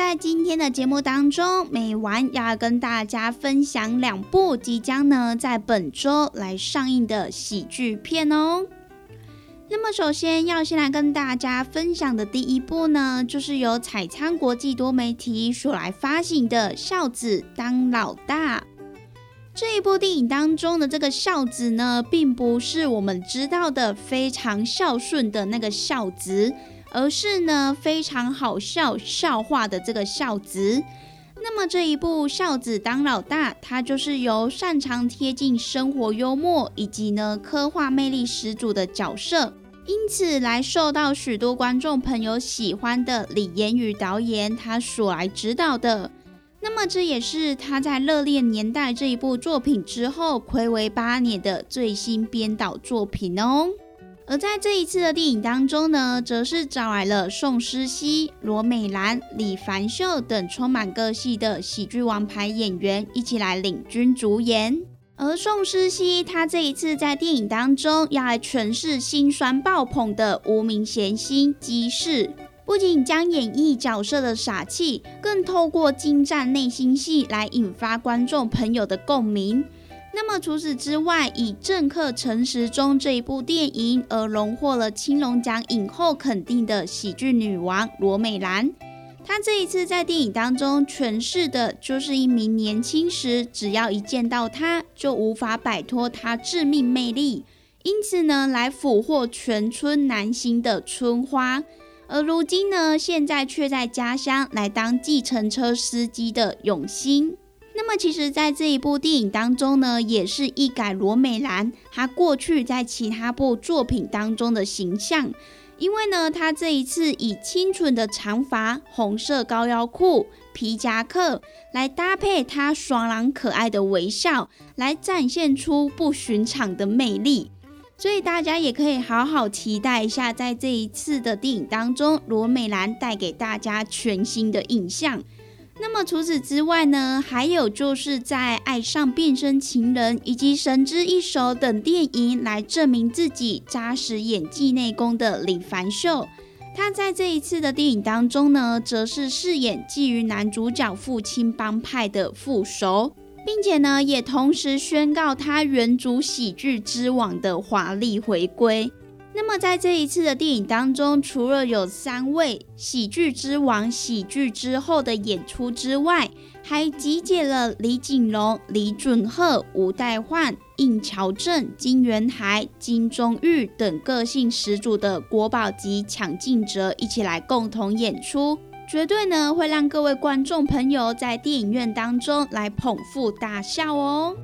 在今天的节目当中，美完要跟大家分享两部即将呢在本周来上映的喜剧片哦。那么，首先要先来跟大家分享的第一部呢，就是由彩仓国际多媒体所来发行的《孝子当老大》这一部电影当中的这个孝子呢，并不是我们知道的非常孝顺的那个孝子。而是呢，非常好笑笑话的这个孝子。那么这一部《孝子当老大》，它就是由擅长贴近生活幽默以及呢刻画魅力十足的角色，因此来受到许多观众朋友喜欢的李延宇导演他所来指导的。那么这也是他在《热恋年代》这一部作品之后，暌违八年的最新编导作品哦。而在这一次的电影当中呢，则是找来了宋诗熙、罗美兰、李凡秀等充满个性的喜剧王牌演员一起来领军主演。而宋诗熙他这一次在电影当中要来诠释心酸爆棚的无名贤心姬氏，不仅将演绎角色的傻气，更透过精湛内心戏来引发观众朋友的共鸣。那么除此之外，以《政客陈时中》这一部电影而荣获了青龙奖影后肯定的喜剧女王罗美兰，她这一次在电影当中诠释的就是一名年轻时只要一见到她就无法摆脱她致命魅力，因此呢来俘获全村男星的春花，而如今呢现在却在家乡来当计程车司机的永兴。那么，其实，在这一部电影当中呢，也是一改罗美兰她过去在其他部作品当中的形象，因为呢，她这一次以清纯的长发、红色高腰裤、皮夹克来搭配她爽朗可爱的微笑，来展现出不寻常的魅力。所以，大家也可以好好期待一下，在这一次的电影当中，罗美兰带给大家全新的印象。那么除此之外呢，还有就是在《爱上变身情人》以及《神之一手》等电影来证明自己扎实演技内功的李凡秀，他在这一次的电影当中呢，则是饰演觊觎男主角父亲帮派的副手，并且呢，也同时宣告他原主喜剧之王的华丽回归。那么在这一次的电影当中，除了有三位喜剧之王喜剧之后的演出之外，还集结了李锦荣、李准赫、吴代焕、应乔正、金元海、金钟玉等个性十足的国宝级抢镜者一起来共同演出。绝对呢会让各位观众朋友在电影院当中来捧腹大笑哦。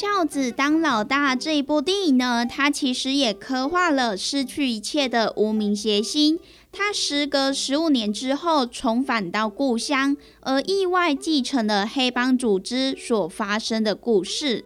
孝子当老大这一部电影呢，它其实也刻画了失去一切的无名谐星。他时隔十五年之后重返到故乡，而意外继承了黑帮组织所发生的故事。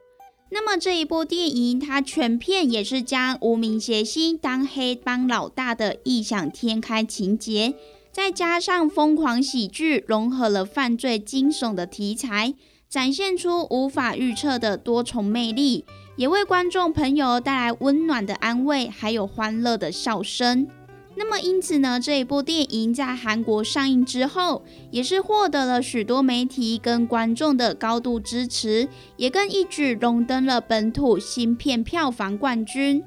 那么这一部电影，它全片也是将无名谐星当黑帮老大的异想天开情节，再加上疯狂喜剧，融合了犯罪惊悚的题材，展现出无法预测的多重魅力，也为观众朋友带来温暖的安慰，还有欢乐的笑声。那么，因此呢，这一部电影在韩国上映之后，也是获得了许多媒体跟观众的高度支持，也更一举荣登了本土新片票房冠军。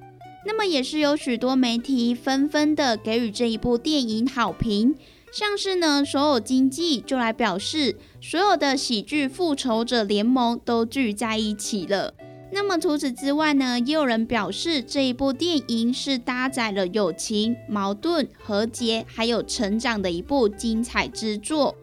那么，也是有许多媒体纷纷的给予这一部电影好评，像是呢，所有经济就来表示，所有的喜剧复仇者联盟都聚在一起了。那么除此之外呢，也有人表示这一部电影是搭载了友情、矛盾、和解还有成长的一部精彩之作。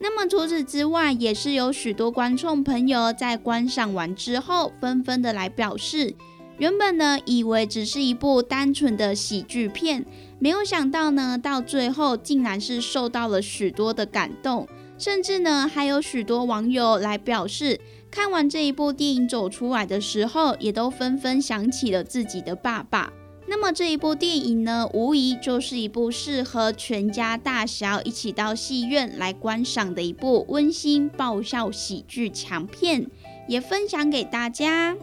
那么除此之外，也是有许多观众朋友在观赏完之后，纷纷的来表示，原本呢以为只是一部单纯的喜剧片，没有想到呢到最后竟然是受到了许多的感动，甚至呢还有许多网友来表示。看完这一部电影走出来的时候，也都纷纷想起了自己的爸爸。那么这一部电影呢，无疑就是一部适合全家大小一起到戏院来观赏的一部温馨爆笑喜剧强片，也分享给大家。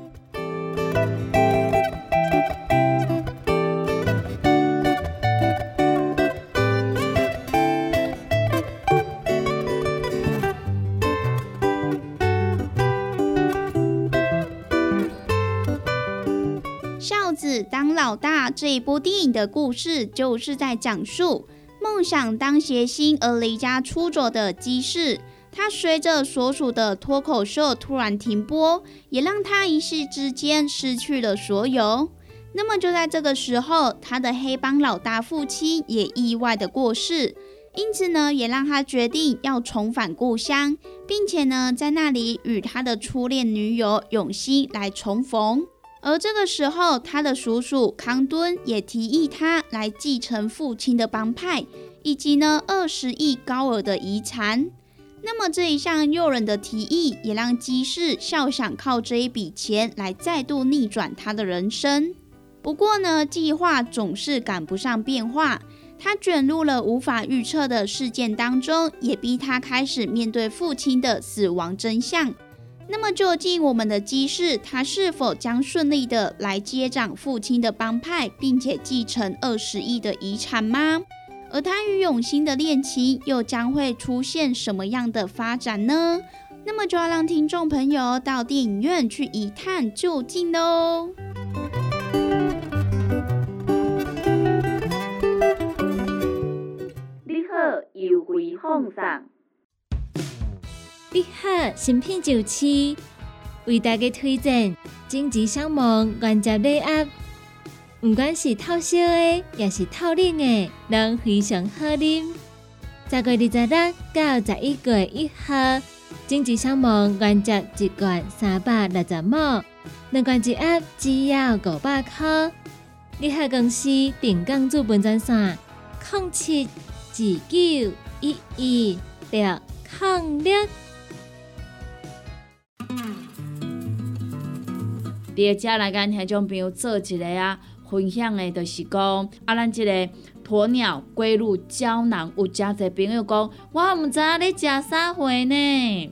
当老大这一部电影的故事，就是在讲述梦想当谐星而离家出走的基士。他随着所属的脱口秀突然停播，也让他一时之间失去了所有。那么就在这个时候，他的黑帮老大父亲也意外的过世，因此呢，也让他决定要重返故乡，并且呢，在那里与他的初恋女友永熙来重逢。而这个时候，他的叔叔康敦也提议他来继承父亲的帮派，以及呢二十亿高额的遗产。那么这一项诱人的提议，也让基士笑想靠这一笔钱来再度逆转他的人生。不过呢，计划总是赶不上变化，他卷入了无法预测的事件当中，也逼他开始面对父亲的死亡真相。那么，究竟我们的基士他是否将顺利的来接掌父亲的帮派，并且继承二十亿的遗产吗？而他与永兴的恋情又将会出现什么样的发展呢？那么就要让听众朋友到电影院去一探究竟喽。你好，优惠放送。你好，新品就市为大家推荐荆棘香芒原汁礼盒，不管是透烧的，也是透冷的，拢非常好啉。十月二十六到十一月一号，荆棘香芒原汁一罐三百六十毛，两罐一盒只要五百块。你好，公司定岗资本专线：零七二九一一六零六。伫个遮来跟听众朋友做一个啊分享的，就是讲啊，咱即个鸵鸟龟乳胶囊，有诚侪朋友讲，我毋知影你食啥货呢？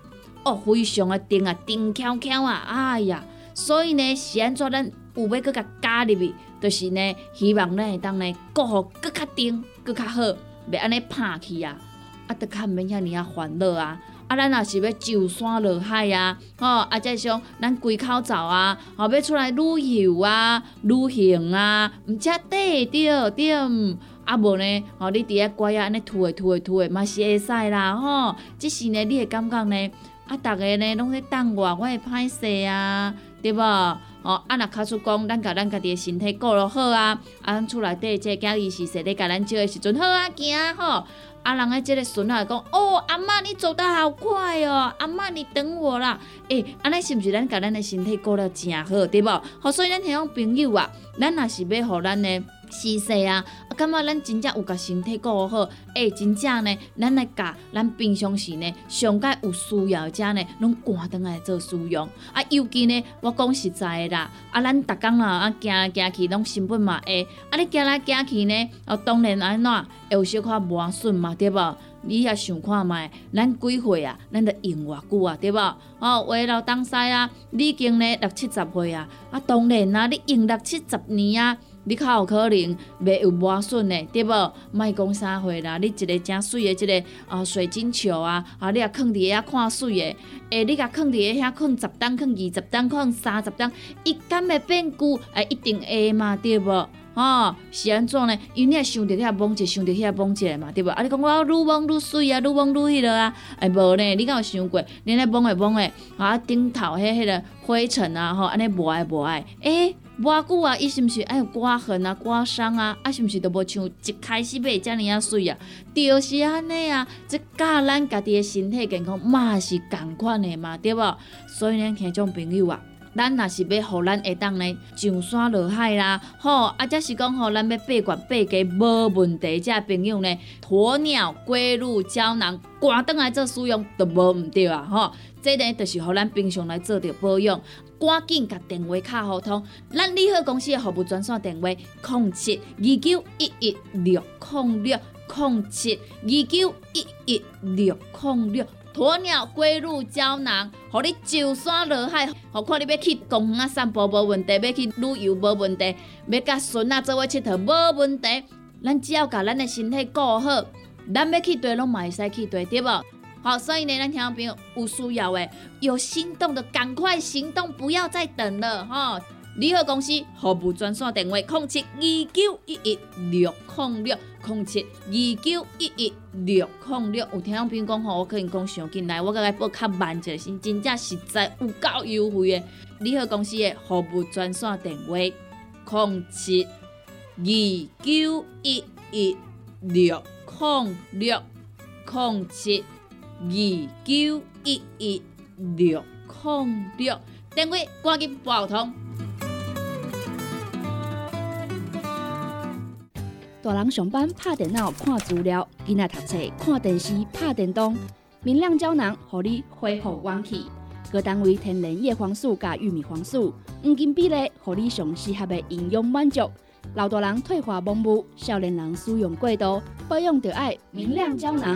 哦，非常的甜啊，甜翘翘啊，哎呀，所以呢，是安怎咱有要搁甲加入去，就是呢，希望咱会当呢，过好搁较甜，搁较好，袂安尼拍去啊，啊，得较毋免遐尔啊烦恼啊。啊，咱若是要上山落海啊，吼，啊，再是讲咱归口走啊，吼，要出来旅游啊、旅行啊，毋则对着对，啊无呢，吼，你伫遐乖啊，安尼吐诶吐诶吐诶，嘛是会使啦，吼。即时呢，你会感觉呢，啊，逐个呢拢咧等我，我会歹势啊，对无？吼，啊，若卡出讲，咱甲咱家己诶身体顾落好啊，啊，咱厝内底即个囝伊是说咧甲咱照诶时阵好啊，行吼。啊，人诶，即个孙仔讲，哦，阿嬷你走得好快哦，阿嬷你等我啦。诶，安尼是毋是咱甲咱诶身体顾了诚好，对无？好，所以咱迄种朋友啊，咱若是要互咱诶是势啊，啊，感觉咱真正有甲身体顾好，诶，真正呢，咱来甲咱平常时呢，上届有需要者呢，拢赶倒来做使用。啊，尤其呢，我讲实在诶啦，啊，咱逐工啦，啊，行来行去拢成本嘛会，啊，你行来行去呢，哦，当然安怎会有小可磨损嘛，对无？你也想看觅，咱几岁啊？咱得用偌久啊，对无？哦，话老东西啊，你已经呢六七十岁啊，啊，当然啊，你用六七十年啊。你较有可能袂有磨损的，对无？莫讲啥货啦，你一个正水的，即个啊水晶球啊，啊你啊放伫遐看水的，诶，你甲放伫遐放十担，放二十担，放三十担，伊敢会变旧？诶，一定会嘛，对无？吼，是安怎呢？因为你也想着遐摸者，想着遐摸者嘛，对无？啊，你讲我愈摸愈水啊，愈摸愈迄落啊，诶，无呢？你敢有想过？你咧摸诶摸诶，啊顶头迄迄个灰尘啊，吼，安尼无爱无爱，诶。偌久啊，伊是毋是爱有刮痕啊、刮伤啊？啊，是毋是都无像一开始买遮尔啊水啊？就是安尼啊，即教咱家己诶身体健康嘛是共款诶嘛，对无？所以呢，听种朋友啊，咱若是要互咱会当呢上山落海啦，吼，啊，则是讲吼，咱要八罐八家无问题，遮朋友呢，鸵鸟龟鹿胶囊，赶倒来做使用都无毋对啊，吼，这呢，就是互咱平常来做着保养。赶紧甲电话卡互通，咱利好公司的服务专线电话：零七二九一一六零六零七二九一一六零六。鸵鸟龟乳胶囊，互你上山落海，何况你要去公园散步无问题，要去旅游无问题，要甲孙仔做伙佚佗无问题。咱只要甲咱的身体顾好，咱要去对拢嘛会使去对，对无？好，所以呢，咱听众朋友有需要诶，有心动的赶快行动，不要再等了哈！联合公司服务专线电话：零七二九一一六零六零七二九一一六零六。有听众朋友讲吼，我可能讲上进来，我甲伊报较慢一是真正实在有够优惠诶！联合公司的服务专线电话：零七二九一一六零六零七。二九一一六零六，电话赶紧拨通。大人上班拍电脑看资料，囡仔读册看电视拍电动。明亮胶囊，互你恢复元气。各单位天然叶黄素加玉米黄素，黄金比例，互你上适合的营养满足。老大人退化盲目，少年人使用过度，保养就爱明亮胶囊。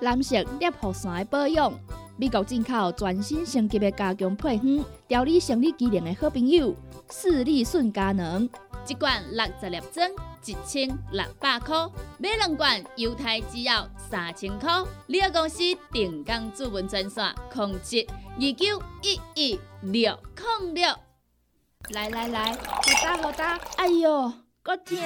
蓝色裂护伞的保养，美国进口全新升级的加强配方，调理生理机能的好朋友——视力顺佳能，一罐六十粒装，一千六百块；买两罐，犹太只要三千块。你个公司定岗主文专线：控制二九一一六零六。来来来，好打好打！哎呦，够痛！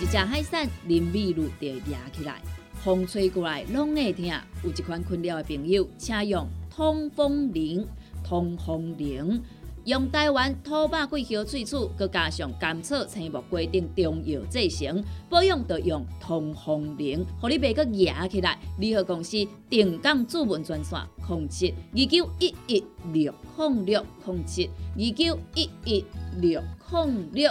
一只海扇林密路就压起来。风吹过来拢会疼，有一款困扰的朋友，请用通风铃。通风铃用台湾土白桂花萃取，佮加上甘草、青木规定中药制成，保养要用通风灵，互你袂佮压起来。联合公司定岗主文专线：控七二九一一六控六控七二九一一六控六。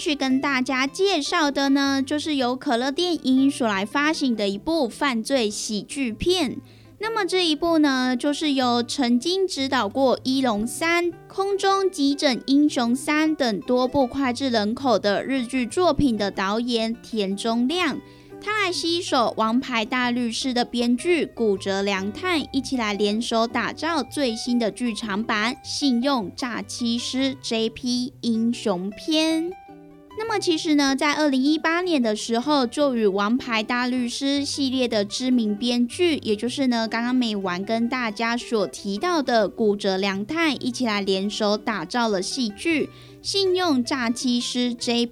续跟大家介绍的呢，就是由可乐电影所来发行的一部犯罪喜剧片。那么这一部呢，就是由曾经执导过《一龙三》《空中急诊英雄三》等多部脍炙人口的日剧作品的导演田中亮。他来携手《王牌大律师》的编剧古泽良太一起来联手打造最新的剧场版《信用诈欺师 JP 英雄篇》。那么其实呢，在二零一八年的时候，就与《王牌大律师》系列的知名编剧，也就是呢刚刚美完跟大家所提到的古泽良太一起来联手打造了戏剧《信用诈欺师 JP》。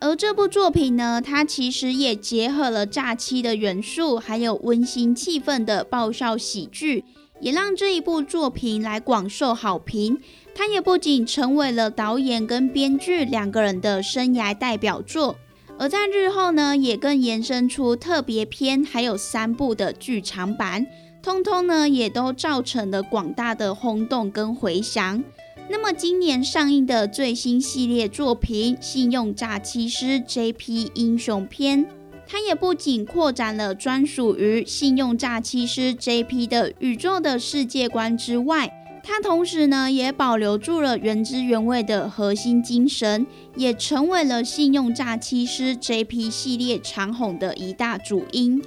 而这部作品呢，它其实也结合了诈欺的元素，还有温馨气氛的爆笑喜剧，也让这一部作品来广受好评。它也不仅成为了导演跟编剧两个人的生涯代表作，而在日后呢，也更延伸出特别篇，还有三部的剧场版，通通呢也都造成了广大的轰动跟回响。那么，今年上映的最新系列作品《信用诈欺师 JP 英雄篇》，它也不仅扩展了专属于信用诈欺师 JP 的宇宙的世界观之外，它同时呢也保留住了原汁原味的核心精神，也成为了信用诈欺师 JP 系列长红的一大主因。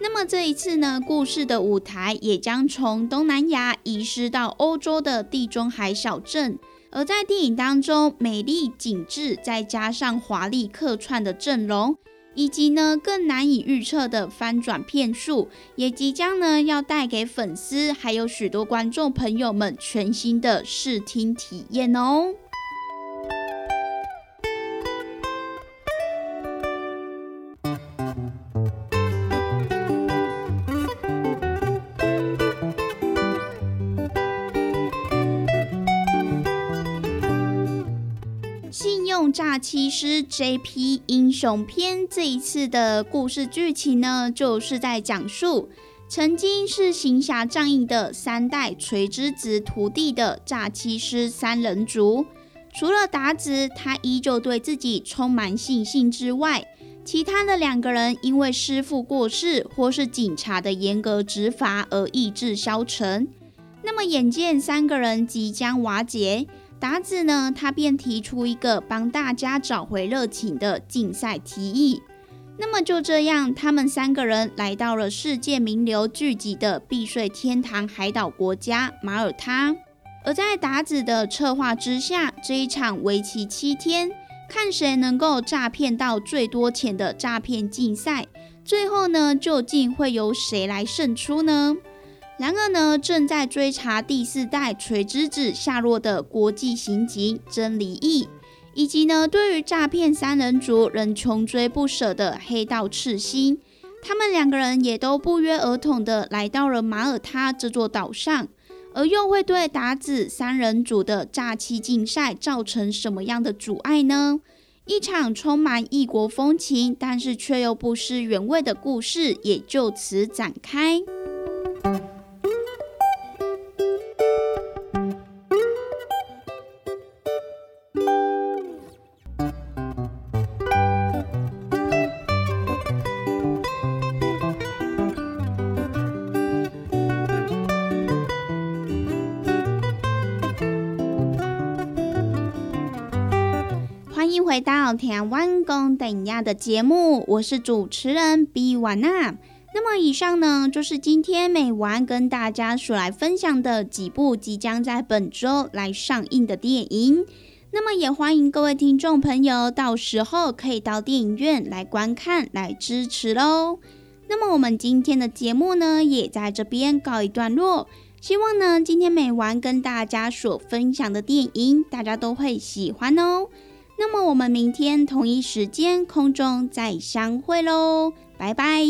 那么这一次呢，故事的舞台也将从东南亚移师到欧洲的地中海小镇。而在电影当中，美丽景致再加上华丽客串的阵容，以及呢更难以预测的翻转片数，也即将呢要带给粉丝还有许多观众朋友们全新的视听体验哦。诈欺师 JP 英雄篇这一次的故事剧情呢，就是在讲述曾经是行侠仗义的三代垂之子徒弟的诈欺师三人组。除了达子，他依旧对自己充满信心之外，其他的两个人因为师父过世，或是警察的严格执法而意志消沉。那么眼见三个人即将瓦解，达子呢，他便提出一个帮大家找回热情的竞赛提议。那么就这样，他们三个人来到了世界名流聚集的避税天堂海岛国家马耳他。而在达子的策划之下，这一场为期七天，看谁能够诈骗到最多钱的诈骗竞赛，最后呢，究竟会由谁来胜出呢？然而呢，正在追查第四代垂之子下落的国际刑警真理义，以及呢，对于诈骗三人组仍穷追不舍的黑道赤心，他们两个人也都不约而同的来到了马耳他这座岛上。而又会对达子三人组的诈欺竞赛造成什么样的阻碍呢？一场充满异国风情，但是却又不失原味的故事也就此展开。迎回到台湾公等亚的节目，我是主持人 B 婉娜。那么以上呢，就是今天美完跟大家所来分享的几部即将在本周来上映的电影。那么也欢迎各位听众朋友，到时候可以到电影院来观看，来支持喽。那么我们今天的节目呢，也在这边告一段落。希望呢，今天美完跟大家所分享的电影，大家都会喜欢哦。那么我们明天同一时间空中再相会喽，拜拜。